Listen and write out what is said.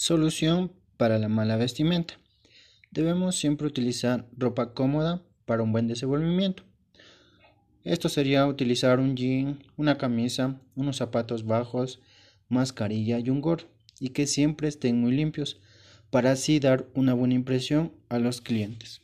Solución para la mala vestimenta. Debemos siempre utilizar ropa cómoda para un buen desenvolvimiento. Esto sería utilizar un jean, una camisa, unos zapatos bajos, mascarilla y un gorro, y que siempre estén muy limpios, para así dar una buena impresión a los clientes.